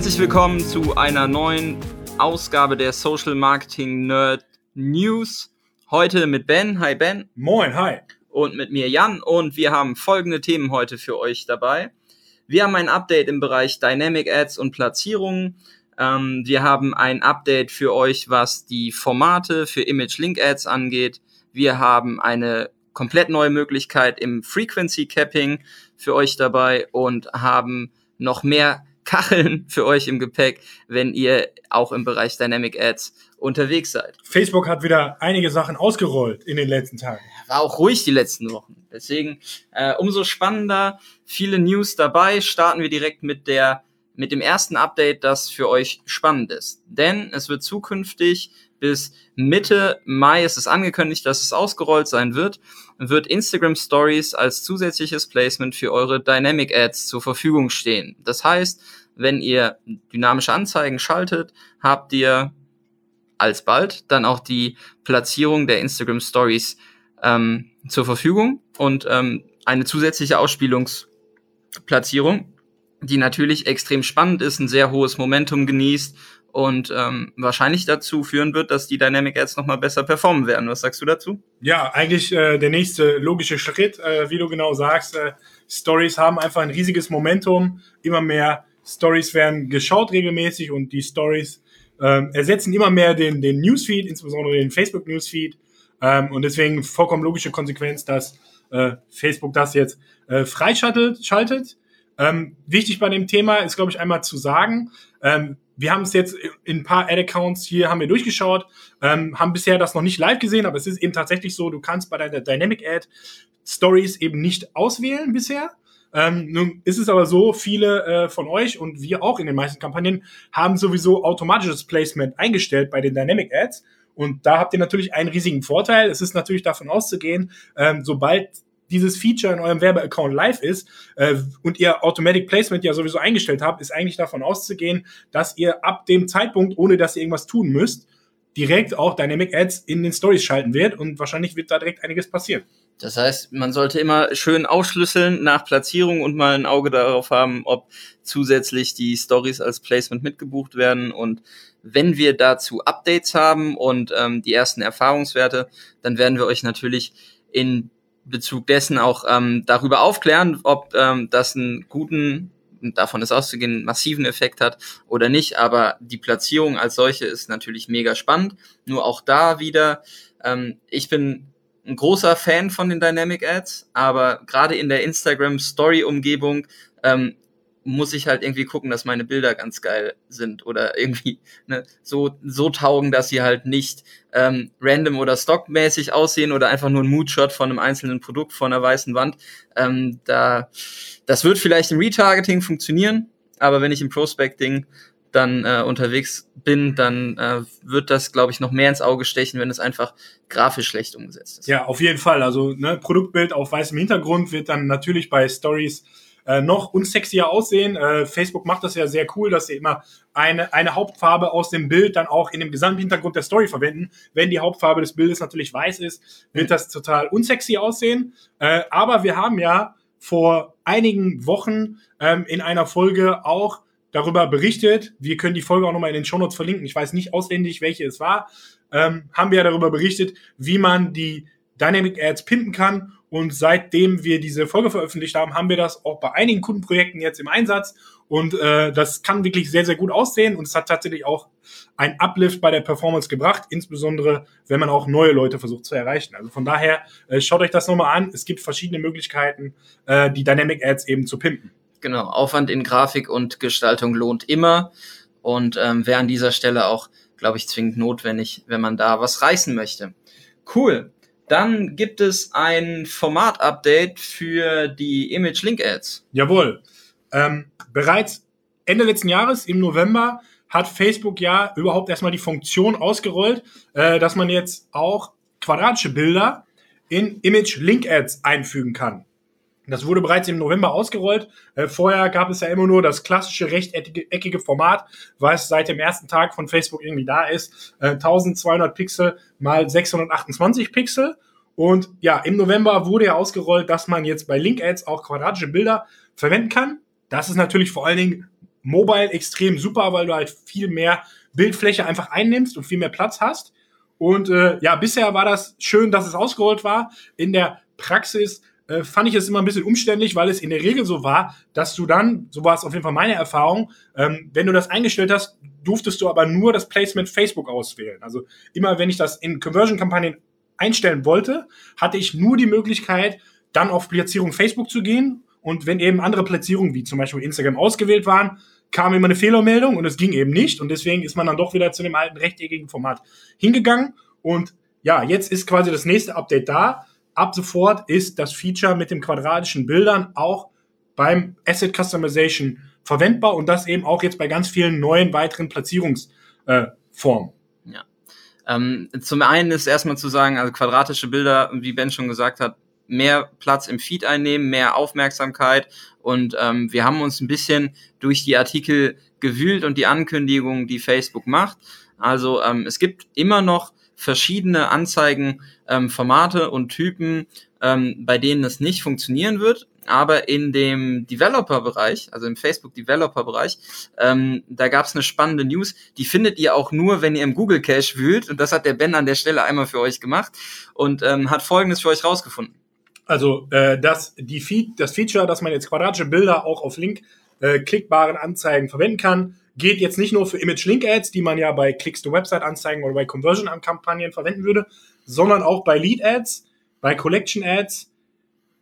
Herzlich willkommen zu einer neuen Ausgabe der Social Marketing Nerd News. Heute mit Ben. Hi Ben. Moin, hi. Und mit mir Jan. Und wir haben folgende Themen heute für euch dabei. Wir haben ein Update im Bereich Dynamic Ads und Platzierungen. Ähm, wir haben ein Update für euch, was die Formate für Image Link Ads angeht. Wir haben eine komplett neue Möglichkeit im Frequency Capping für euch dabei und haben noch mehr Kacheln für euch im Gepäck, wenn ihr auch im Bereich Dynamic Ads unterwegs seid. Facebook hat wieder einige Sachen ausgerollt in den letzten Tagen. War auch ruhig die letzten Wochen. Deswegen äh, umso spannender, viele News dabei. Starten wir direkt mit der mit dem ersten Update, das für euch spannend ist. Denn es wird zukünftig bis Mitte Mai ist es angekündigt, dass es ausgerollt sein wird, wird Instagram Stories als zusätzliches Placement für eure Dynamic Ads zur Verfügung stehen. Das heißt, wenn ihr dynamische Anzeigen schaltet, habt ihr alsbald dann auch die Platzierung der Instagram Stories ähm, zur Verfügung und ähm, eine zusätzliche Ausspielungsplatzierung, die natürlich extrem spannend ist, ein sehr hohes Momentum genießt und ähm, wahrscheinlich dazu führen wird, dass die Dynamic Ads nochmal besser performen werden. Was sagst du dazu? Ja, eigentlich äh, der nächste logische Schritt, äh, wie du genau sagst. Äh, Stories haben einfach ein riesiges Momentum. Immer mehr Stories werden geschaut regelmäßig und die Stories äh, ersetzen immer mehr den, den Newsfeed, insbesondere den Facebook Newsfeed. Ähm, und deswegen vollkommen logische Konsequenz, dass äh, Facebook das jetzt äh, freischaltet. Schaltet. Ähm, wichtig bei dem Thema ist, glaube ich, einmal zu sagen, ähm, wir haben es jetzt in ein paar Ad-Accounts hier haben wir durchgeschaut, ähm, haben bisher das noch nicht live gesehen, aber es ist eben tatsächlich so, du kannst bei deiner Dynamic Ad Stories eben nicht auswählen bisher. Ähm, nun ist es aber so, viele äh, von euch und wir auch in den meisten Kampagnen haben sowieso automatisches Placement eingestellt bei den Dynamic Ads. Und da habt ihr natürlich einen riesigen Vorteil. Es ist natürlich davon auszugehen, ähm, sobald dieses Feature in eurem Werbeaccount live ist äh, und ihr Automatic Placement ja sowieso eingestellt habt, ist eigentlich davon auszugehen, dass ihr ab dem Zeitpunkt, ohne dass ihr irgendwas tun müsst, direkt auch Dynamic Ads in den Stories schalten wird und wahrscheinlich wird da direkt einiges passieren. Das heißt, man sollte immer schön ausschlüsseln nach Platzierung und mal ein Auge darauf haben, ob zusätzlich die Stories als Placement mitgebucht werden. Und wenn wir dazu Updates haben und ähm, die ersten Erfahrungswerte, dann werden wir euch natürlich in Bezug dessen auch ähm, darüber aufklären, ob ähm, das einen guten, davon ist auszugehen, massiven Effekt hat oder nicht. Aber die Platzierung als solche ist natürlich mega spannend. Nur auch da wieder, ähm, ich bin ein großer Fan von den Dynamic Ads, aber gerade in der Instagram Story Umgebung ähm, muss ich halt irgendwie gucken, dass meine Bilder ganz geil sind oder irgendwie ne, so, so taugen, dass sie halt nicht ähm, random oder stockmäßig aussehen oder einfach nur ein Moodshot von einem einzelnen Produkt von einer weißen Wand. Ähm, da, das wird vielleicht im Retargeting funktionieren, aber wenn ich im Prospecting dann äh, unterwegs bin, dann äh, wird das, glaube ich, noch mehr ins Auge stechen, wenn es einfach grafisch schlecht umgesetzt ist. Ja, auf jeden Fall. Also ne, Produktbild auf weißem Hintergrund wird dann natürlich bei Stories äh, noch unsexier aussehen. Äh, Facebook macht das ja sehr cool, dass sie immer eine, eine Hauptfarbe aus dem Bild dann auch in dem Gesamthintergrund der Story verwenden. Wenn die Hauptfarbe des Bildes natürlich weiß ist, wird das total unsexy aussehen. Äh, aber wir haben ja vor einigen Wochen ähm, in einer Folge auch darüber berichtet. Wir können die Folge auch nochmal in den Shownotes verlinken. Ich weiß nicht auswendig, welche es war. Ähm, haben wir ja darüber berichtet, wie man die Dynamic Ads pimpen kann. Und seitdem wir diese Folge veröffentlicht haben, haben wir das auch bei einigen Kundenprojekten jetzt im Einsatz. Und äh, das kann wirklich sehr, sehr gut aussehen. Und es hat tatsächlich auch ein Uplift bei der Performance gebracht, insbesondere wenn man auch neue Leute versucht zu erreichen. Also von daher, äh, schaut euch das nochmal an. Es gibt verschiedene Möglichkeiten, äh, die Dynamic Ads eben zu pimpen. Genau, Aufwand in Grafik und Gestaltung lohnt immer und ähm, wäre an dieser Stelle auch, glaube ich, zwingend notwendig, wenn man da was reißen möchte. Cool. Dann gibt es ein Format-Update für die Image Link Ads. Jawohl. Ähm, bereits Ende letzten Jahres, im November, hat Facebook ja überhaupt erstmal die Funktion ausgerollt, äh, dass man jetzt auch quadratische Bilder in Image Link Ads einfügen kann. Das wurde bereits im November ausgerollt. Äh, vorher gab es ja immer nur das klassische rechteckige Format, was seit dem ersten Tag von Facebook irgendwie da ist. Äh, 1200 Pixel mal 628 Pixel. Und ja, im November wurde ja ausgerollt, dass man jetzt bei Link Ads auch quadratische Bilder verwenden kann. Das ist natürlich vor allen Dingen mobile extrem super, weil du halt viel mehr Bildfläche einfach einnimmst und viel mehr Platz hast. Und äh, ja, bisher war das schön, dass es ausgerollt war. In der Praxis äh, fand ich es immer ein bisschen umständlich, weil es in der Regel so war, dass du dann, so war es auf jeden Fall meine Erfahrung, ähm, wenn du das eingestellt hast, durftest du aber nur das Placement Facebook auswählen. Also immer wenn ich das in Conversion-Kampagnen einstellen wollte, hatte ich nur die Möglichkeit, dann auf Platzierung Facebook zu gehen. Und wenn eben andere Platzierungen, wie zum Beispiel Instagram, ausgewählt waren, kam immer eine Fehlermeldung und es ging eben nicht. Und deswegen ist man dann doch wieder zu dem alten rechteckigen Format hingegangen. Und ja, jetzt ist quasi das nächste Update da. Ab sofort ist das Feature mit den quadratischen Bildern auch beim Asset Customization verwendbar und das eben auch jetzt bei ganz vielen neuen weiteren Platzierungsformen. Äh, ja. Ähm, zum einen ist erstmal zu sagen, also quadratische Bilder, wie Ben schon gesagt hat, mehr Platz im Feed einnehmen, mehr Aufmerksamkeit und ähm, wir haben uns ein bisschen durch die Artikel gewühlt und die Ankündigungen, die Facebook macht. Also ähm, es gibt immer noch verschiedene Anzeigenformate ähm, und Typen, ähm, bei denen es nicht funktionieren wird. Aber in dem Developer-Bereich, also im Facebook-Developer-Bereich, ähm, da gab es eine spannende News. Die findet ihr auch nur, wenn ihr im Google Cache wühlt. Und das hat der Ben an der Stelle einmal für euch gemacht und ähm, hat Folgendes für euch rausgefunden. Also äh, das, die Feed, das Feature, dass man jetzt quadratische Bilder auch auf Link äh, klickbaren Anzeigen verwenden kann, geht jetzt nicht nur für Image-Link-Ads, die man ja bei Clicks-to-Website-Anzeigen oder bei Conversion-Kampagnen verwenden würde, sondern auch bei Lead-Ads, bei Collection-Ads,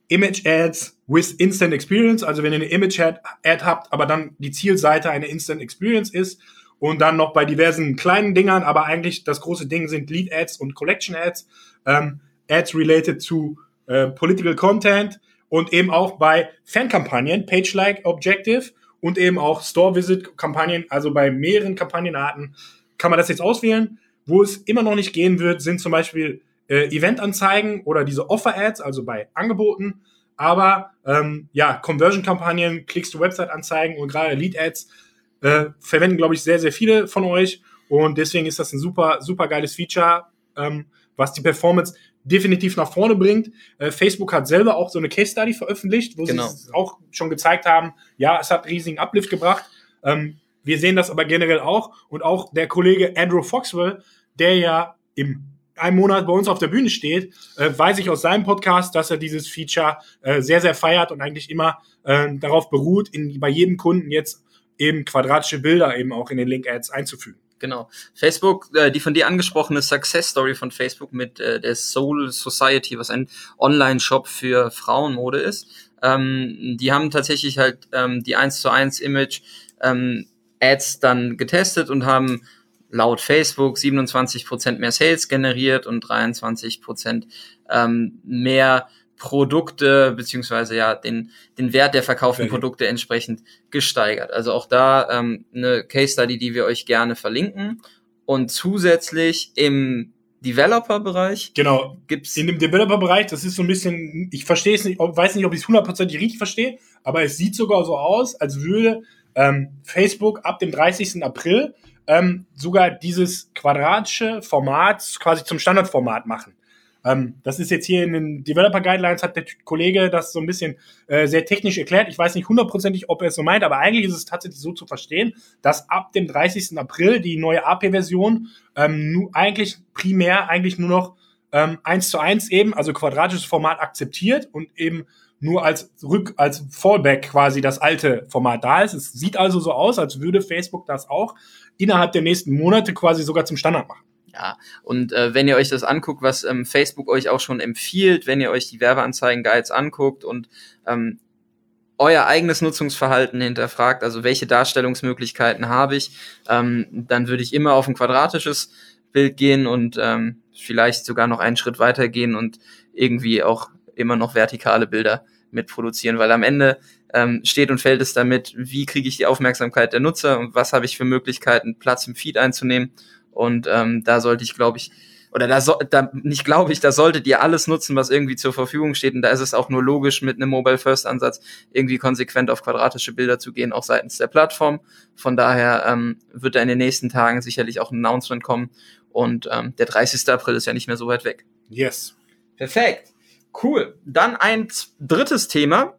Image-Ads with Instant Experience. Also wenn ihr eine Image-Ad habt, aber dann die Zielseite eine Instant Experience ist und dann noch bei diversen kleinen Dingern, aber eigentlich das große Ding sind Lead-Ads und Collection-Ads, ähm, Ads related to äh, Political Content und eben auch bei Fan-Kampagnen, Page-Like Objective und eben auch Store-Visit-Kampagnen, also bei mehreren Kampagnenarten kann man das jetzt auswählen. Wo es immer noch nicht gehen wird, sind zum Beispiel äh, Event-Anzeigen oder diese Offer-Ads, also bei Angeboten. Aber ähm, ja, Conversion-Kampagnen, Klicks to Website-Anzeigen und gerade Lead-Ads äh, verwenden, glaube ich, sehr, sehr viele von euch. Und deswegen ist das ein super, super geiles Feature, ähm, was die Performance definitiv nach vorne bringt. Äh, Facebook hat selber auch so eine Case Study veröffentlicht, wo genau. sie auch schon gezeigt haben, ja, es hat riesigen Uplift gebracht. Ähm, wir sehen das aber generell auch. Und auch der Kollege Andrew Foxwell, der ja im einem Monat bei uns auf der Bühne steht, äh, weiß ich aus seinem Podcast, dass er dieses Feature äh, sehr, sehr feiert und eigentlich immer äh, darauf beruht, in, bei jedem Kunden jetzt eben quadratische Bilder eben auch in den Link-Ads einzufügen. Genau. Facebook, äh, die von dir angesprochene Success Story von Facebook mit äh, der Soul Society, was ein Online-Shop für Frauenmode ist. Ähm, die haben tatsächlich halt ähm, die 1 zu 1 Image ähm, Ads dann getestet und haben laut Facebook 27% mehr Sales generiert und 23% ähm, mehr Produkte beziehungsweise ja den den Wert der verkauften okay. Produkte entsprechend gesteigert. Also auch da ähm, eine Case Study, die wir euch gerne verlinken und zusätzlich im Developer-Bereich. Genau. Gibt's in dem Developer-Bereich, das ist so ein bisschen, ich verstehe es nicht, weiß nicht, ob ich es hundertprozentig richtig verstehe, aber es sieht sogar so aus, als würde ähm, Facebook ab dem 30. April ähm, sogar dieses quadratische Format quasi zum Standardformat machen. Ähm, das ist jetzt hier in den Developer Guidelines, hat der Kollege das so ein bisschen äh, sehr technisch erklärt. Ich weiß nicht hundertprozentig, ob er es so meint, aber eigentlich ist es tatsächlich so zu verstehen, dass ab dem 30. April die neue AP-Version ähm, eigentlich primär eigentlich nur noch ähm, 1 zu 1 eben, also quadratisches Format akzeptiert und eben nur als Rück, als Fallback quasi das alte Format da ist. Es sieht also so aus, als würde Facebook das auch innerhalb der nächsten Monate quasi sogar zum Standard machen. Ja, und äh, wenn ihr euch das anguckt, was ähm, Facebook euch auch schon empfiehlt, wenn ihr euch die Werbeanzeigen-Guides anguckt und ähm, euer eigenes Nutzungsverhalten hinterfragt, also welche Darstellungsmöglichkeiten habe ich, ähm, dann würde ich immer auf ein quadratisches Bild gehen und ähm, vielleicht sogar noch einen Schritt weiter gehen und irgendwie auch immer noch vertikale Bilder mitproduzieren, weil am Ende ähm, steht und fällt es damit, wie kriege ich die Aufmerksamkeit der Nutzer und was habe ich für Möglichkeiten, Platz im Feed einzunehmen und ähm, da sollte ich, glaube ich, oder da, so, da nicht glaube ich, da solltet ihr alles nutzen, was irgendwie zur Verfügung steht. Und da ist es auch nur logisch, mit einem Mobile First Ansatz irgendwie konsequent auf quadratische Bilder zu gehen, auch seitens der Plattform. Von daher ähm, wird da in den nächsten Tagen sicherlich auch ein Announcement kommen. Und ähm, der 30. April ist ja nicht mehr so weit weg. Yes. Perfekt. Cool. Dann ein drittes Thema.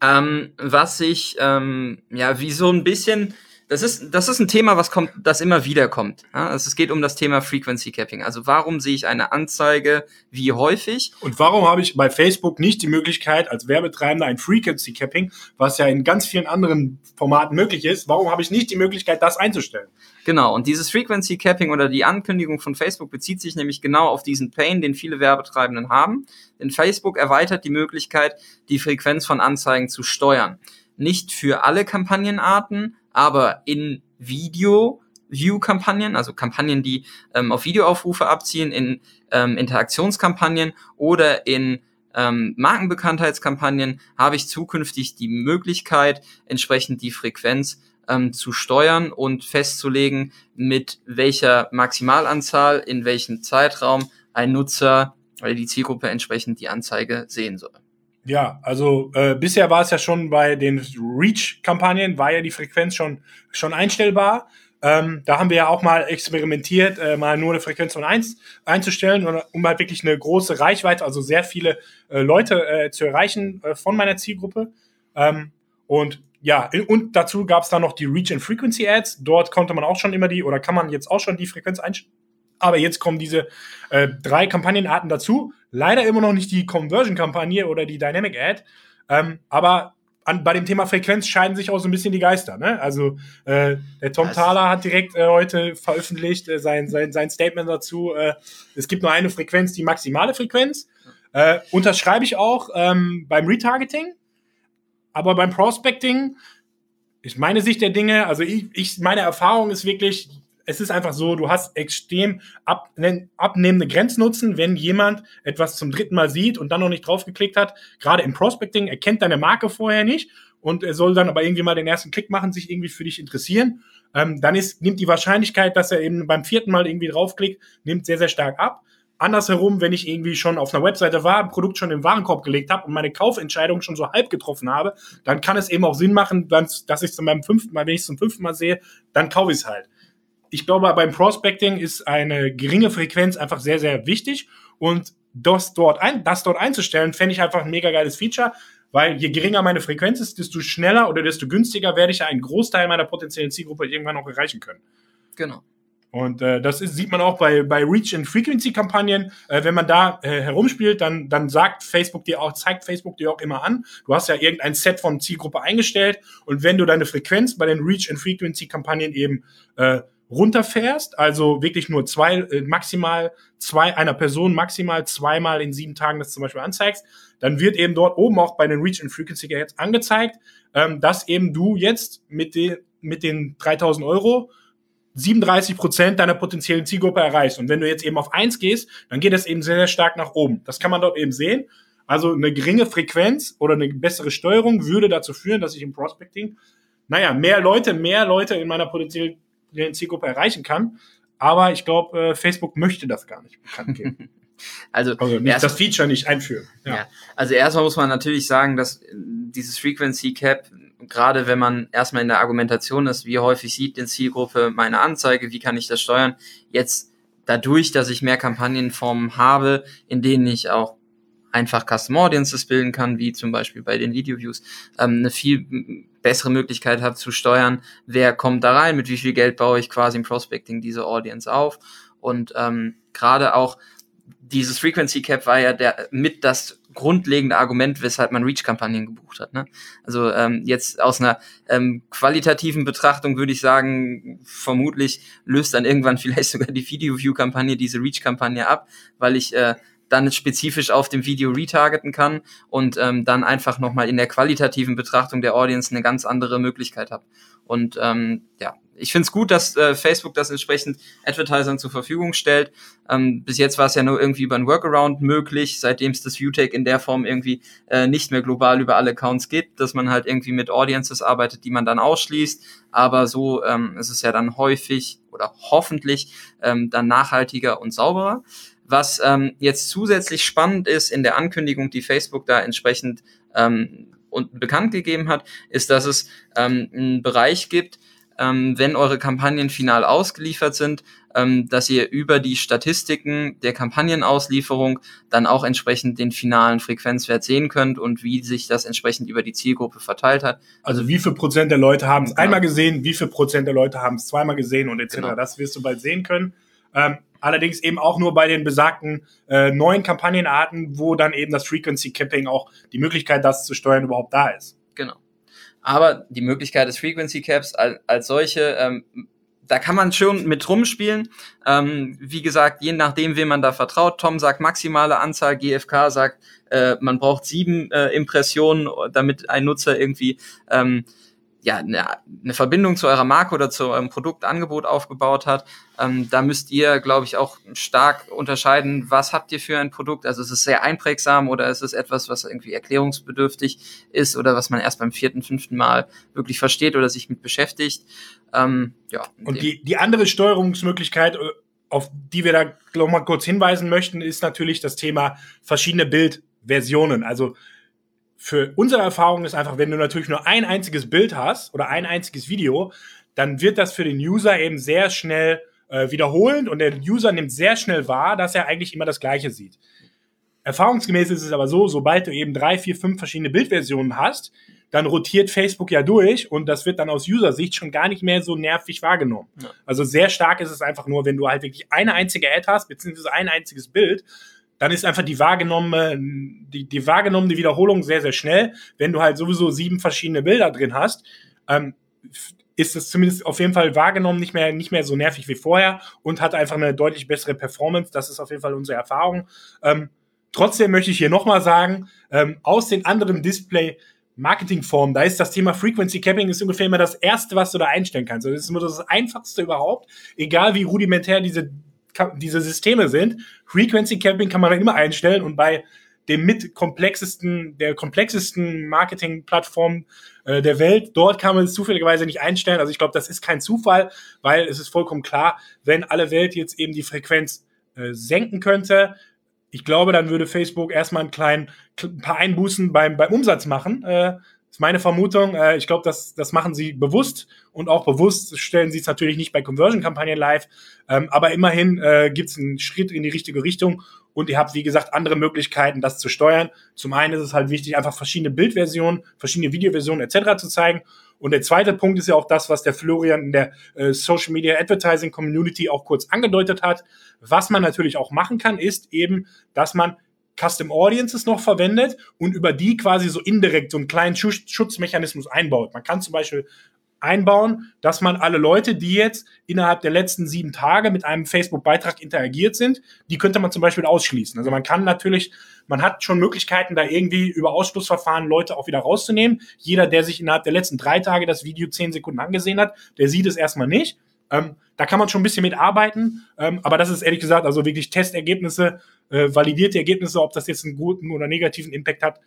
ähm, was sich ähm, ja wie so ein bisschen das ist, das ist ein Thema, was kommt, das immer wieder kommt. Ja, also es geht um das Thema Frequency Capping. Also warum sehe ich eine Anzeige wie häufig? Und warum habe ich bei Facebook nicht die Möglichkeit, als Werbetreibender ein Frequency Capping, was ja in ganz vielen anderen Formaten möglich ist, warum habe ich nicht die Möglichkeit, das einzustellen? Genau, und dieses Frequency Capping oder die Ankündigung von Facebook bezieht sich nämlich genau auf diesen Pain, den viele Werbetreibenden haben. Denn Facebook erweitert die Möglichkeit, die Frequenz von Anzeigen zu steuern. Nicht für alle Kampagnenarten, aber in Video View-Kampagnen, also Kampagnen, die ähm, auf Videoaufrufe abzielen, in ähm, Interaktionskampagnen oder in ähm, Markenbekanntheitskampagnen habe ich zukünftig die Möglichkeit, entsprechend die Frequenz ähm, zu steuern und festzulegen, mit welcher Maximalanzahl in welchem Zeitraum ein Nutzer oder die Zielgruppe entsprechend die Anzeige sehen soll. Ja, also äh, bisher war es ja schon bei den Reach-Kampagnen, war ja die Frequenz schon, schon einstellbar. Ähm, da haben wir ja auch mal experimentiert, äh, mal nur eine Frequenz von eins einzustellen, um halt wirklich eine große Reichweite, also sehr viele äh, Leute äh, zu erreichen äh, von meiner Zielgruppe. Ähm, und ja, und dazu gab es dann noch die Reach and Frequency Ads. Dort konnte man auch schon immer die, oder kann man jetzt auch schon die Frequenz einstellen aber jetzt kommen diese äh, drei Kampagnenarten dazu. Leider immer noch nicht die Conversion-Kampagne oder die Dynamic Ad. Ähm, aber an, bei dem Thema Frequenz scheiden sich auch so ein bisschen die Geister. Ne? Also äh, der Tom Thaler hat direkt äh, heute veröffentlicht äh, sein, sein, sein Statement dazu. Äh, es gibt nur eine Frequenz, die maximale Frequenz. Äh, unterschreibe ich auch ähm, beim Retargeting. Aber beim Prospecting ist meine Sicht der Dinge, also ich, ich meine Erfahrung ist wirklich, es ist einfach so, du hast extrem ab, abnehmende Grenznutzen, wenn jemand etwas zum dritten Mal sieht und dann noch nicht draufgeklickt hat. Gerade im Prospecting erkennt deine Marke vorher nicht und er soll dann aber irgendwie mal den ersten Klick machen, sich irgendwie für dich interessieren. Ähm, dann ist, nimmt die Wahrscheinlichkeit, dass er eben beim vierten Mal irgendwie draufklickt, nimmt sehr, sehr stark ab. Andersherum, wenn ich irgendwie schon auf einer Webseite war, ein Produkt schon im Warenkorb gelegt habe und meine Kaufentscheidung schon so halb getroffen habe, dann kann es eben auch Sinn machen, dass ich es beim fünften Mal, wenn ich es zum fünften Mal sehe, dann kaufe ich es halt ich glaube, beim Prospecting ist eine geringe Frequenz einfach sehr, sehr wichtig. Und das dort, ein, das dort einzustellen, fände ich einfach ein mega geiles Feature, weil je geringer meine Frequenz ist, desto schneller oder desto günstiger werde ich einen Großteil meiner potenziellen Zielgruppe irgendwann noch erreichen können. Genau. Und äh, das ist, sieht man auch bei, bei Reach and Frequency Kampagnen. Äh, wenn man da äh, herumspielt, dann, dann sagt Facebook dir auch, zeigt Facebook dir auch immer an. Du hast ja irgendein Set von Zielgruppe eingestellt. Und wenn du deine Frequenz bei den Reach and Frequency Kampagnen eben äh, runterfährst, also wirklich nur zwei, äh, maximal zwei, einer Person maximal zweimal in sieben Tagen das zum Beispiel anzeigst, dann wird eben dort oben auch bei den Reach and Frequency jetzt angezeigt, ähm, dass eben du jetzt mit den, mit den 3000 Euro 37 Prozent deiner potenziellen Zielgruppe erreichst. Und wenn du jetzt eben auf eins gehst, dann geht das eben sehr, sehr stark nach oben. Das kann man dort eben sehen. Also eine geringe Frequenz oder eine bessere Steuerung würde dazu führen, dass ich im Prospecting, naja, mehr Leute, mehr Leute in meiner potenziellen Zielgruppe erreichen kann. Aber ich glaube, äh, Facebook möchte das gar nicht bekannt geben. Also, also nicht, das Feature nicht einführen. Ja. ja. Also erstmal muss man natürlich sagen, dass dieses Frequency Cap, gerade wenn man erstmal in der Argumentation ist, wie häufig sieht die Zielgruppe meine Anzeige, wie kann ich das steuern, jetzt dadurch, dass ich mehr Kampagnenformen habe, in denen ich auch einfach Custom Audiences bilden kann, wie zum Beispiel bei den Video Views, ähm, eine viel bessere Möglichkeit habe zu steuern, wer kommt da rein, mit wie viel Geld baue ich quasi im Prospecting diese Audience auf. Und ähm, gerade auch dieses Frequency Cap war ja der mit das grundlegende Argument, weshalb man Reach-Kampagnen gebucht hat. Ne? Also ähm, jetzt aus einer ähm, qualitativen Betrachtung würde ich sagen, vermutlich löst dann irgendwann vielleicht sogar die Video-View-Kampagne diese Reach-Kampagne ab, weil ich äh, dann spezifisch auf dem Video retargeten kann und ähm, dann einfach nochmal in der qualitativen Betrachtung der Audience eine ganz andere Möglichkeit habe. Und ähm, ja, ich finde es gut, dass äh, Facebook das entsprechend Advertisern zur Verfügung stellt. Ähm, bis jetzt war es ja nur irgendwie über ein Workaround möglich, seitdem es das ViewTake in der Form irgendwie äh, nicht mehr global über alle Accounts gibt, dass man halt irgendwie mit Audiences arbeitet, die man dann ausschließt. Aber so ähm, ist es ja dann häufig oder hoffentlich ähm, dann nachhaltiger und sauberer. Was ähm, jetzt zusätzlich spannend ist in der Ankündigung, die Facebook da entsprechend ähm, und bekannt gegeben hat, ist, dass es ähm, einen Bereich gibt, ähm, wenn eure Kampagnen final ausgeliefert sind, ähm, dass ihr über die Statistiken der Kampagnenauslieferung dann auch entsprechend den finalen Frequenzwert sehen könnt und wie sich das entsprechend über die Zielgruppe verteilt hat. Also wie viel Prozent der Leute haben es genau. einmal gesehen, wie viel Prozent der Leute haben es zweimal gesehen und etc. Genau. Das wirst du bald sehen können. Ähm, allerdings eben auch nur bei den besagten äh, neuen Kampagnenarten, wo dann eben das Frequency Capping auch die Möglichkeit, das zu steuern, überhaupt da ist. Genau. Aber die Möglichkeit des Frequency Caps als, als solche, ähm, da kann man schon mit rumspielen. Ähm, wie gesagt, je nachdem, wem man da vertraut. Tom sagt maximale Anzahl, GFK sagt, äh, man braucht sieben äh, Impressionen, damit ein Nutzer irgendwie ähm, ja, eine, eine Verbindung zu eurer Marke oder zu eurem Produktangebot aufgebaut hat, ähm, da müsst ihr, glaube ich, auch stark unterscheiden, was habt ihr für ein Produkt. Also ist es sehr einprägsam oder ist es etwas, was irgendwie erklärungsbedürftig ist oder was man erst beim vierten, fünften Mal wirklich versteht oder sich mit beschäftigt. Ähm, ja. Und die, die andere Steuerungsmöglichkeit, äh, auf die wir da noch mal kurz hinweisen möchten, ist natürlich das Thema verschiedene Bildversionen. Also für unsere Erfahrung ist einfach, wenn du natürlich nur ein einziges Bild hast oder ein einziges Video, dann wird das für den User eben sehr schnell äh, wiederholend und der User nimmt sehr schnell wahr, dass er eigentlich immer das Gleiche sieht. Erfahrungsgemäß ist es aber so, sobald du eben drei, vier, fünf verschiedene Bildversionen hast, dann rotiert Facebook ja durch und das wird dann aus User-Sicht schon gar nicht mehr so nervig wahrgenommen. Ja. Also sehr stark ist es einfach nur, wenn du halt wirklich eine einzige Ad hast, beziehungsweise ein einziges Bild dann ist einfach die wahrgenommene, die, die wahrgenommene Wiederholung sehr, sehr schnell. Wenn du halt sowieso sieben verschiedene Bilder drin hast, ähm, ist es zumindest auf jeden Fall wahrgenommen nicht mehr, nicht mehr so nervig wie vorher und hat einfach eine deutlich bessere Performance. Das ist auf jeden Fall unsere Erfahrung. Ähm, trotzdem möchte ich hier nochmal sagen, ähm, aus den anderen Display Marketingformen, da ist das Thema Frequency Capping ist ungefähr immer das erste, was du da einstellen kannst. Also das ist immer das einfachste überhaupt, egal wie rudimentär diese diese Systeme sind. Frequency Capping kann man dann immer einstellen und bei dem mit komplexesten, der komplexesten Marketing-Plattform äh, der Welt. Dort kann man es zufälligerweise nicht einstellen. Also ich glaube, das ist kein Zufall, weil es ist vollkommen klar, wenn alle Welt jetzt eben die Frequenz äh, senken könnte, ich glaube, dann würde Facebook erstmal einen kleinen, ein paar Einbußen beim, beim Umsatz machen. Äh, ist meine Vermutung. Äh, ich glaube, das, das machen sie bewusst und auch bewusst stellen sie es natürlich nicht bei Conversion-Kampagnen live. Ähm, aber immerhin äh, gibt es einen Schritt in die richtige Richtung und ihr habt, wie gesagt, andere Möglichkeiten, das zu steuern. Zum einen ist es halt wichtig, einfach verschiedene Bildversionen, verschiedene Videoversionen etc. zu zeigen. Und der zweite Punkt ist ja auch das, was der Florian in der äh, Social Media Advertising Community auch kurz angedeutet hat. Was man natürlich auch machen kann, ist eben, dass man Custom Audiences noch verwendet und über die quasi so indirekt so einen kleinen Schutzmechanismus einbaut. Man kann zum Beispiel einbauen, dass man alle Leute, die jetzt innerhalb der letzten sieben Tage mit einem Facebook-Beitrag interagiert sind, die könnte man zum Beispiel ausschließen. Also man kann natürlich, man hat schon Möglichkeiten, da irgendwie über Ausschlussverfahren Leute auch wieder rauszunehmen. Jeder, der sich innerhalb der letzten drei Tage das Video zehn Sekunden angesehen hat, der sieht es erstmal nicht. Ähm, da kann man schon ein bisschen mit arbeiten, ähm, aber das ist ehrlich gesagt also wirklich Testergebnisse, äh, validierte Ergebnisse, ob das jetzt einen guten oder negativen Impact hat,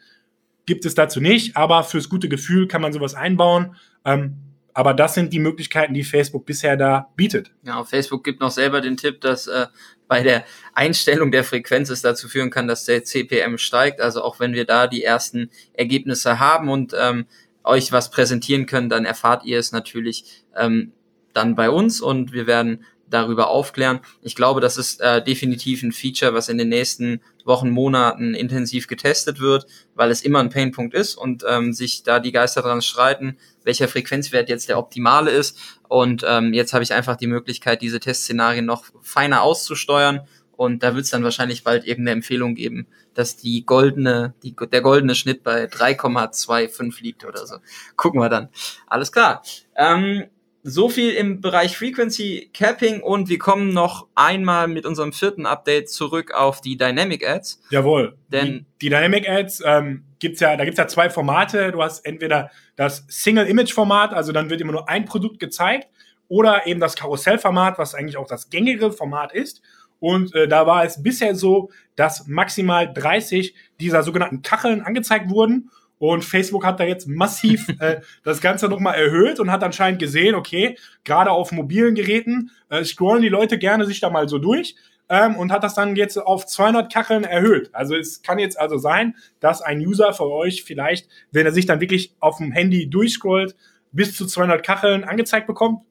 gibt es dazu nicht. Aber fürs gute Gefühl kann man sowas einbauen. Ähm, aber das sind die Möglichkeiten, die Facebook bisher da bietet. Ja, Facebook gibt noch selber den Tipp, dass äh, bei der Einstellung der Frequenz es dazu führen kann, dass der CPM steigt. Also auch wenn wir da die ersten Ergebnisse haben und ähm, euch was präsentieren können, dann erfahrt ihr es natürlich ähm, dann bei uns und wir werden darüber aufklären. Ich glaube, das ist äh, definitiv ein Feature, was in den nächsten Wochen, Monaten intensiv getestet wird, weil es immer ein Painpunkt ist und ähm, sich da die Geister dran streiten, welcher Frequenzwert jetzt der optimale ist. Und ähm, jetzt habe ich einfach die Möglichkeit, diese Testszenarien noch feiner auszusteuern. Und da wird es dann wahrscheinlich bald irgendeine Empfehlung geben, dass die goldene, die, der goldene Schnitt bei 3,25 liegt oder so. Gucken wir dann. Alles klar. Ähm, so viel im Bereich Frequency Capping und wir kommen noch einmal mit unserem vierten Update zurück auf die Dynamic Ads. Jawohl. Denn die, die Dynamic Ads ähm, gibt's ja, da gibt's ja zwei Formate. Du hast entweder das Single Image Format, also dann wird immer nur ein Produkt gezeigt, oder eben das Karussellformat, was eigentlich auch das gängige Format ist. Und äh, da war es bisher so, dass maximal 30 dieser sogenannten Kacheln angezeigt wurden und Facebook hat da jetzt massiv äh, das Ganze nochmal erhöht und hat anscheinend gesehen, okay, gerade auf mobilen Geräten äh, scrollen die Leute gerne sich da mal so durch ähm, und hat das dann jetzt auf 200 Kacheln erhöht. Also es kann jetzt also sein, dass ein User für euch vielleicht, wenn er sich dann wirklich auf dem Handy durchscrollt, bis zu 200 Kacheln angezeigt bekommt.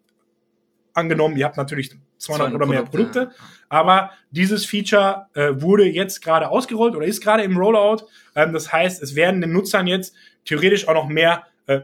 Angenommen, ihr habt natürlich 200 oder mehr Produkte. Produkte. Aber dieses Feature äh, wurde jetzt gerade ausgerollt oder ist gerade im Rollout. Ähm, das heißt, es werden den Nutzern jetzt theoretisch auch noch mehr äh,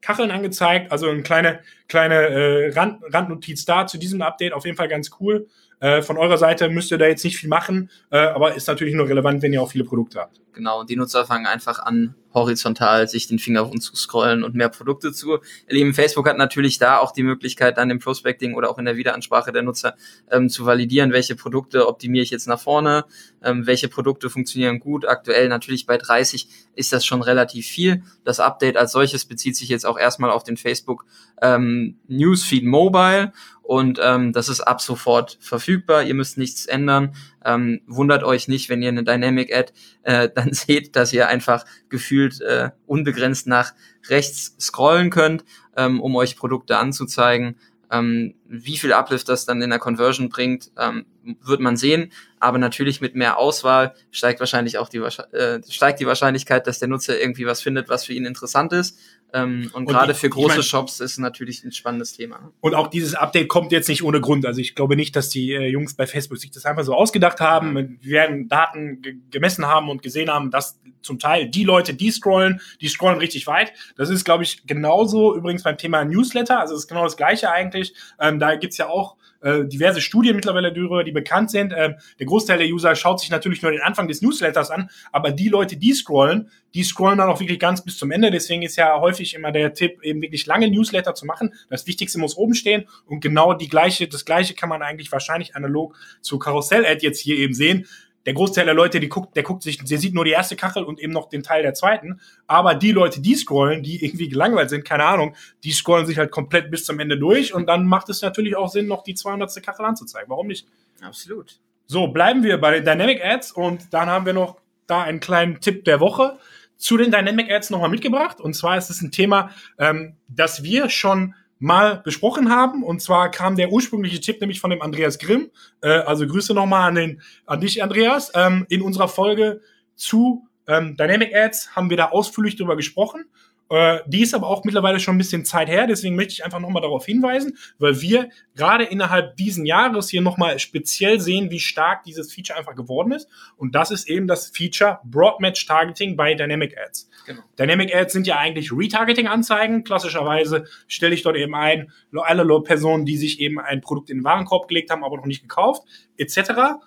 Kacheln angezeigt. Also eine kleine, kleine äh, Rand, Randnotiz da zu diesem Update. Auf jeden Fall ganz cool. Äh, von eurer Seite müsst ihr da jetzt nicht viel machen, äh, aber ist natürlich nur relevant, wenn ihr auch viele Produkte habt. Genau, und die Nutzer fangen einfach an, horizontal sich den Finger scrollen und mehr Produkte zu erleben. Facebook hat natürlich da auch die Möglichkeit, dann im Prospecting oder auch in der Wiederansprache der Nutzer ähm, zu validieren, welche Produkte optimiere ich jetzt nach vorne, ähm, welche Produkte funktionieren gut. Aktuell natürlich bei 30 ist das schon relativ viel. Das Update als solches bezieht sich jetzt auch erstmal auf den Facebook ähm, Newsfeed Mobile und ähm, das ist ab sofort verfügbar. Ihr müsst nichts ändern. Ähm, wundert euch nicht, wenn ihr eine Dynamic Ad äh, dann seht, dass ihr einfach gefühlt äh, unbegrenzt nach rechts scrollen könnt, ähm, um euch Produkte anzuzeigen. Ähm, wie viel Uplift das dann in der Conversion bringt, ähm, wird man sehen. Aber natürlich mit mehr Auswahl steigt wahrscheinlich auch die, äh, steigt die Wahrscheinlichkeit, dass der Nutzer irgendwie was findet, was für ihn interessant ist. Ähm, und, und gerade für große ich mein, Shops ist natürlich ein spannendes Thema. Und auch dieses Update kommt jetzt nicht ohne Grund. Also ich glaube nicht, dass die äh, Jungs bei Facebook sich das einfach so ausgedacht haben. Ja. Wir werden Daten gemessen haben und gesehen haben, dass zum Teil die Leute, die scrollen, die scrollen richtig weit. Das ist, glaube ich, genauso übrigens beim Thema Newsletter. Also es ist genau das Gleiche eigentlich. Ähm, da gibt's ja auch äh, diverse Studien mittlerweile darüber, die bekannt sind. Ähm, der Großteil der User schaut sich natürlich nur den Anfang des Newsletters an, aber die Leute, die scrollen, die scrollen dann auch wirklich ganz bis zum Ende. Deswegen ist ja häufig immer der Tipp, eben wirklich lange Newsletter zu machen. Das Wichtigste muss oben stehen und genau die gleiche, das gleiche kann man eigentlich wahrscheinlich analog zu Karussell-Ad jetzt hier eben sehen der Großteil der Leute, die guckt, der guckt sich, der sieht nur die erste Kachel und eben noch den Teil der zweiten. Aber die Leute, die scrollen, die irgendwie gelangweilt sind, keine Ahnung, die scrollen sich halt komplett bis zum Ende durch und dann macht es natürlich auch Sinn, noch die 200. Kachel anzuzeigen. Warum nicht? Absolut. So, bleiben wir bei den Dynamic Ads und dann haben wir noch da einen kleinen Tipp der Woche zu den Dynamic Ads nochmal mitgebracht. Und zwar ist es ein Thema, ähm, das wir schon mal besprochen haben. Und zwar kam der ursprüngliche Tipp nämlich von dem Andreas Grimm. Äh, also Grüße nochmal an, den, an dich, Andreas. Ähm, in unserer Folge zu ähm, Dynamic Ads haben wir da ausführlich drüber gesprochen. Äh, die ist aber auch mittlerweile schon ein bisschen Zeit her, deswegen möchte ich einfach nochmal darauf hinweisen, weil wir gerade innerhalb diesen Jahres hier nochmal speziell sehen, wie stark dieses Feature einfach geworden ist. Und das ist eben das Feature Broadmatch Targeting bei Dynamic Ads. Genau. Dynamic Ads sind ja eigentlich Retargeting-Anzeigen. Klassischerweise stelle ich dort eben ein, alle Personen, die sich eben ein Produkt in den Warenkorb gelegt haben, aber noch nicht gekauft, etc.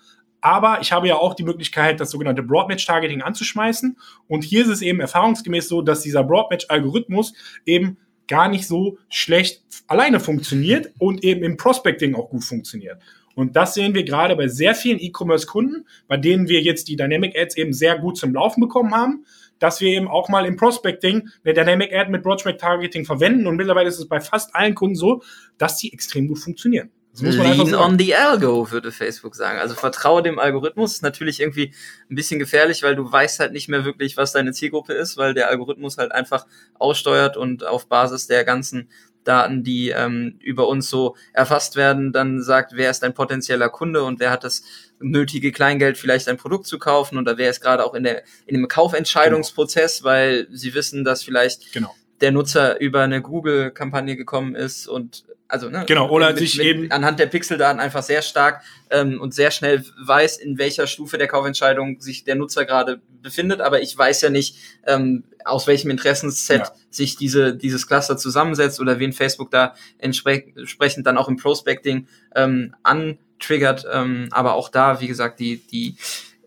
Aber ich habe ja auch die Möglichkeit, das sogenannte Broadmatch-Targeting anzuschmeißen. Und hier ist es eben erfahrungsgemäß so, dass dieser Broadmatch-Algorithmus eben gar nicht so schlecht alleine funktioniert und eben im Prospecting auch gut funktioniert. Und das sehen wir gerade bei sehr vielen E-Commerce-Kunden, bei denen wir jetzt die Dynamic Ads eben sehr gut zum Laufen bekommen haben, dass wir eben auch mal im Prospecting eine Dynamic Ad mit Broadmatch Targeting verwenden. Und mittlerweile ist es bei fast allen Kunden so, dass sie extrem gut funktionieren. Lean on the algo, würde Facebook sagen. Also vertraue dem Algorithmus. Ist natürlich irgendwie ein bisschen gefährlich, weil du weißt halt nicht mehr wirklich, was deine Zielgruppe ist, weil der Algorithmus halt einfach aussteuert und auf Basis der ganzen Daten, die ähm, über uns so erfasst werden, dann sagt, wer ist ein potenzieller Kunde und wer hat das nötige Kleingeld, vielleicht ein Produkt zu kaufen oder wer ist gerade auch in der in dem Kaufentscheidungsprozess, genau. weil sie wissen, dass vielleicht genau. der Nutzer über eine Google-Kampagne gekommen ist und also ne, genau oder mit, sich mit, eben anhand der Pixeldaten einfach sehr stark ähm, und sehr schnell weiß, in welcher Stufe der Kaufentscheidung sich der Nutzer gerade befindet. Aber ich weiß ja nicht, ähm, aus welchem Interessensset ja. sich diese dieses Cluster zusammensetzt oder wen Facebook da entsprechend dann auch im Prospecting ähm, antriggert. Ähm, aber auch da, wie gesagt, die die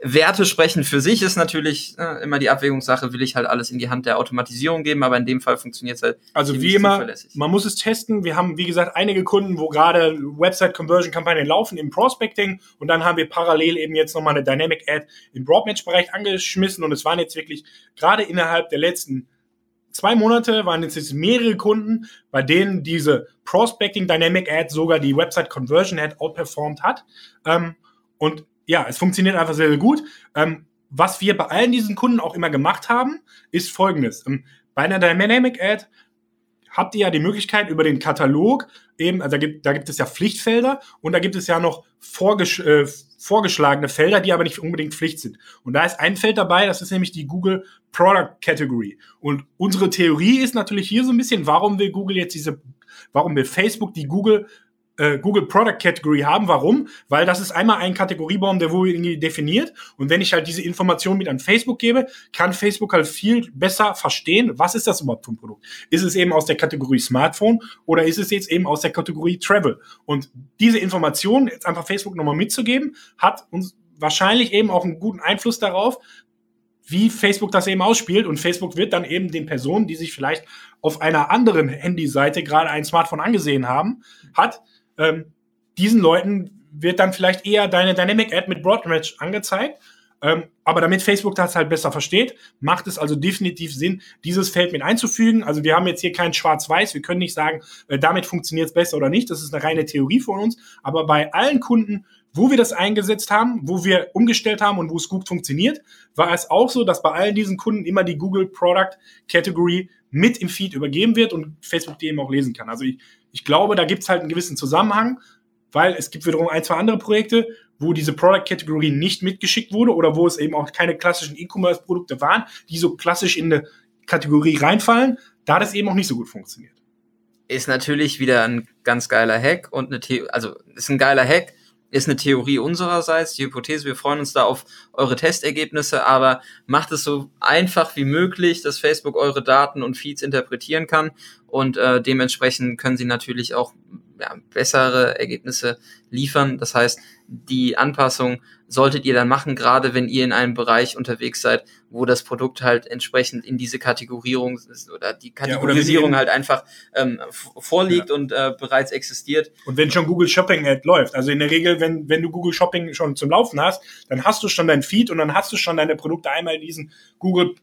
Werte sprechen für sich, ist natürlich äh, immer die Abwägungssache, will ich halt alles in die Hand der Automatisierung geben, aber in dem Fall funktioniert es halt. Also wie immer, man muss es testen. Wir haben, wie gesagt, einige Kunden, wo gerade Website-Conversion-Kampagnen laufen im Prospecting und dann haben wir parallel eben jetzt nochmal eine Dynamic Ad im Broadmatch-Bereich angeschmissen und es waren jetzt wirklich gerade innerhalb der letzten zwei Monate waren jetzt, jetzt mehrere Kunden, bei denen diese Prospecting Dynamic Ad sogar die Website Conversion Ad outperformed hat. Ähm, und ja, es funktioniert einfach sehr, sehr gut. Ähm, was wir bei allen diesen Kunden auch immer gemacht haben, ist folgendes. Ähm, bei einer Dynamic Ad habt ihr ja die Möglichkeit über den Katalog eben, also da gibt, da gibt es ja Pflichtfelder und da gibt es ja noch vorgesch äh, vorgeschlagene Felder, die aber nicht unbedingt Pflicht sind. Und da ist ein Feld dabei, das ist nämlich die Google Product Category. Und unsere Theorie ist natürlich hier so ein bisschen, warum will Google jetzt diese, warum will Facebook die Google äh, Google Product Category haben. Warum? Weil das ist einmal ein Kategoriebaum, der wohl irgendwie definiert. Und wenn ich halt diese Information mit an Facebook gebe, kann Facebook halt viel besser verstehen, was ist das überhaupt für ein Produkt? Ist es eben aus der Kategorie Smartphone oder ist es jetzt eben aus der Kategorie Travel? Und diese Information jetzt einfach Facebook nochmal mitzugeben, hat uns wahrscheinlich eben auch einen guten Einfluss darauf, wie Facebook das eben ausspielt. Und Facebook wird dann eben den Personen, die sich vielleicht auf einer anderen Handyseite gerade ein Smartphone angesehen haben, hat, ähm, diesen Leuten wird dann vielleicht eher deine Dynamic Ad mit Broadmatch angezeigt. Ähm, aber damit Facebook das halt besser versteht, macht es also definitiv Sinn, dieses Feld mit einzufügen. Also wir haben jetzt hier kein Schwarz-Weiß. Wir können nicht sagen, äh, damit funktioniert es besser oder nicht. Das ist eine reine Theorie von uns. Aber bei allen Kunden, wo wir das eingesetzt haben, wo wir umgestellt haben und wo es gut funktioniert, war es auch so, dass bei allen diesen Kunden immer die Google Product Category mit im Feed übergeben wird und Facebook die eben auch lesen kann. Also ich, ich glaube, da gibt es halt einen gewissen Zusammenhang, weil es gibt wiederum ein, zwei andere Projekte, wo diese Product Category nicht mitgeschickt wurde oder wo es eben auch keine klassischen E-Commerce-Produkte waren, die so klassisch in eine Kategorie reinfallen, da das eben auch nicht so gut funktioniert. Ist natürlich wieder ein ganz geiler Hack und eine The also ist ein geiler Hack, ist eine Theorie unsererseits, die Hypothese. Wir freuen uns da auf eure Testergebnisse, aber macht es so einfach wie möglich, dass Facebook eure Daten und Feeds interpretieren kann und äh, dementsprechend können sie natürlich auch ja, bessere Ergebnisse liefern. Das heißt, die Anpassung solltet ihr dann machen, gerade wenn ihr in einem Bereich unterwegs seid, wo das Produkt halt entsprechend in diese Kategorierung oder die Kategorisierung ja, halt einfach ähm, vorliegt ja. und äh, bereits existiert. Und wenn schon Google Shopping Ad läuft, also in der Regel, wenn, wenn du Google Shopping schon zum Laufen hast, dann hast du schon dein Feed und dann hast du schon deine Produkte einmal in diesen Google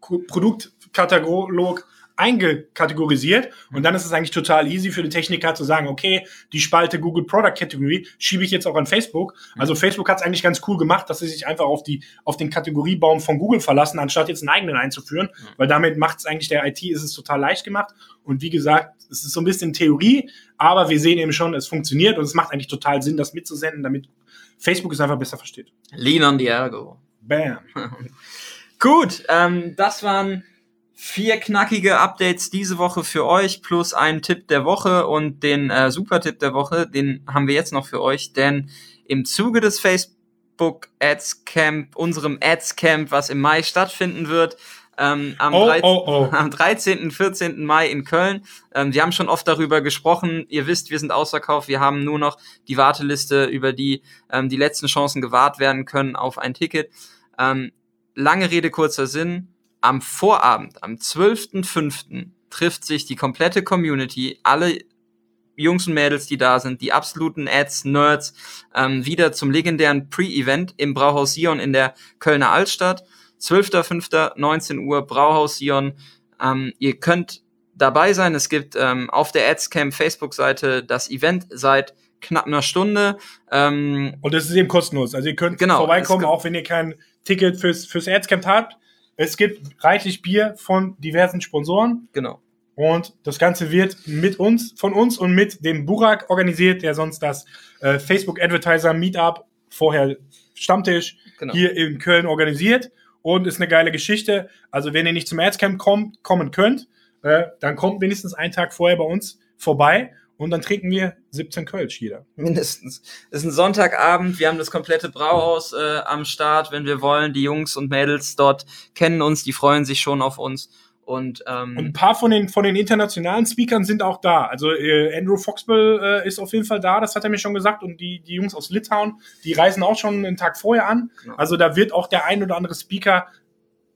Produktkatalog eingekategorisiert und dann ist es eigentlich total easy für den Techniker zu sagen, okay, die Spalte Google Product Category schiebe ich jetzt auch an Facebook. Also Facebook hat es eigentlich ganz cool gemacht, dass sie sich einfach auf die auf den Kategoriebaum von Google verlassen, anstatt jetzt einen eigenen einzuführen, weil damit macht es eigentlich der IT ist es total leicht gemacht und wie gesagt, es ist so ein bisschen Theorie, aber wir sehen eben schon, es funktioniert und es macht eigentlich total Sinn, das mitzusenden, damit Facebook es einfach besser versteht. Lean on the ergo. Bam. Gut, ähm, das waren Vier knackige Updates diese Woche für euch, plus einen Tipp der Woche und den äh, Super-Tipp der Woche, den haben wir jetzt noch für euch, denn im Zuge des Facebook Ads Camp, unserem Ads Camp, was im Mai stattfinden wird, ähm, am, oh, 13, oh, oh. am 13. 14. Mai in Köln. Ähm, wir haben schon oft darüber gesprochen. Ihr wisst, wir sind ausverkauft. Wir haben nur noch die Warteliste, über die ähm, die letzten Chancen gewahrt werden können auf ein Ticket. Ähm, lange Rede, kurzer Sinn am Vorabend, am 12.05. trifft sich die komplette Community, alle Jungs und Mädels, die da sind, die absoluten Ads, Nerds, ähm, wieder zum legendären Pre-Event im Brauhaus Sion in der Kölner Altstadt. 12.05. 19 Uhr, Brauhaus Sion. Ähm, ihr könnt dabei sein. Es gibt ähm, auf der Adscamp Facebook-Seite das Event seit knapp einer Stunde. Ähm, und das ist eben kostenlos. Also ihr könnt genau, vorbeikommen, auch wenn ihr kein Ticket fürs, fürs Adscamp habt. Es gibt reichlich Bier von diversen Sponsoren. Genau. Und das Ganze wird mit uns, von uns und mit dem Burak organisiert, der sonst das äh, Facebook Advertiser Meetup, vorher Stammtisch, genau. hier in Köln organisiert. Und ist eine geile Geschichte. Also wenn ihr nicht zum Adscamp kommt, kommen könnt, äh, dann kommt wenigstens einen Tag vorher bei uns vorbei und dann trinken wir 17 Kölsch jeder. Mindestens. Es ist ein Sonntagabend, wir haben das komplette Brauhaus äh, am Start, wenn wir wollen. Die Jungs und Mädels dort kennen uns, die freuen sich schon auf uns. Und, ähm, und ein paar von den, von den internationalen Speakern sind auch da. Also äh, Andrew Foxwell äh, ist auf jeden Fall da, das hat er mir schon gesagt. Und die, die Jungs aus Litauen, die reisen auch schon einen Tag vorher an. Genau. Also da wird auch der ein oder andere Speaker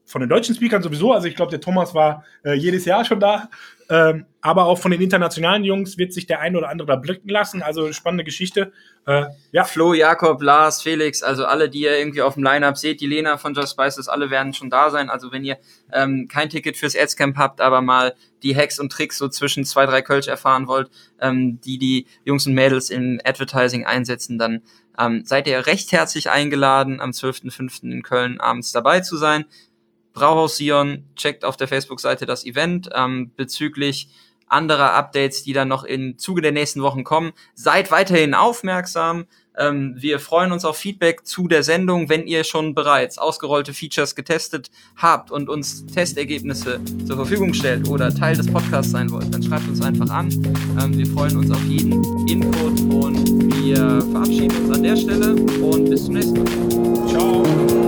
von den deutschen Speakern sowieso, also ich glaube, der Thomas war äh, jedes Jahr schon da, ähm, aber auch von den internationalen Jungs wird sich der ein oder andere da blicken lassen, also spannende Geschichte. Äh, ja. Flo, Jakob, Lars, Felix, also alle, die ihr irgendwie auf dem Line-Up seht, die Lena von Just Spices, alle werden schon da sein, also wenn ihr ähm, kein Ticket fürs Adscamp habt, aber mal die Hacks und Tricks so zwischen zwei, drei Kölsch erfahren wollt, ähm, die die Jungs und Mädels im Advertising einsetzen, dann ähm, seid ihr recht herzlich eingeladen, am 12.05. in Köln abends dabei zu sein. Brauhaus Sion, checkt auf der Facebook-Seite das Event ähm, bezüglich anderer Updates, die dann noch im Zuge der nächsten Wochen kommen. Seid weiterhin aufmerksam. Ähm, wir freuen uns auf Feedback zu der Sendung, wenn ihr schon bereits ausgerollte Features getestet habt und uns Testergebnisse zur Verfügung stellt oder Teil des Podcasts sein wollt, dann schreibt uns einfach an. Ähm, wir freuen uns auf jeden Input und wir verabschieden uns an der Stelle und bis zum nächsten Mal. Ciao.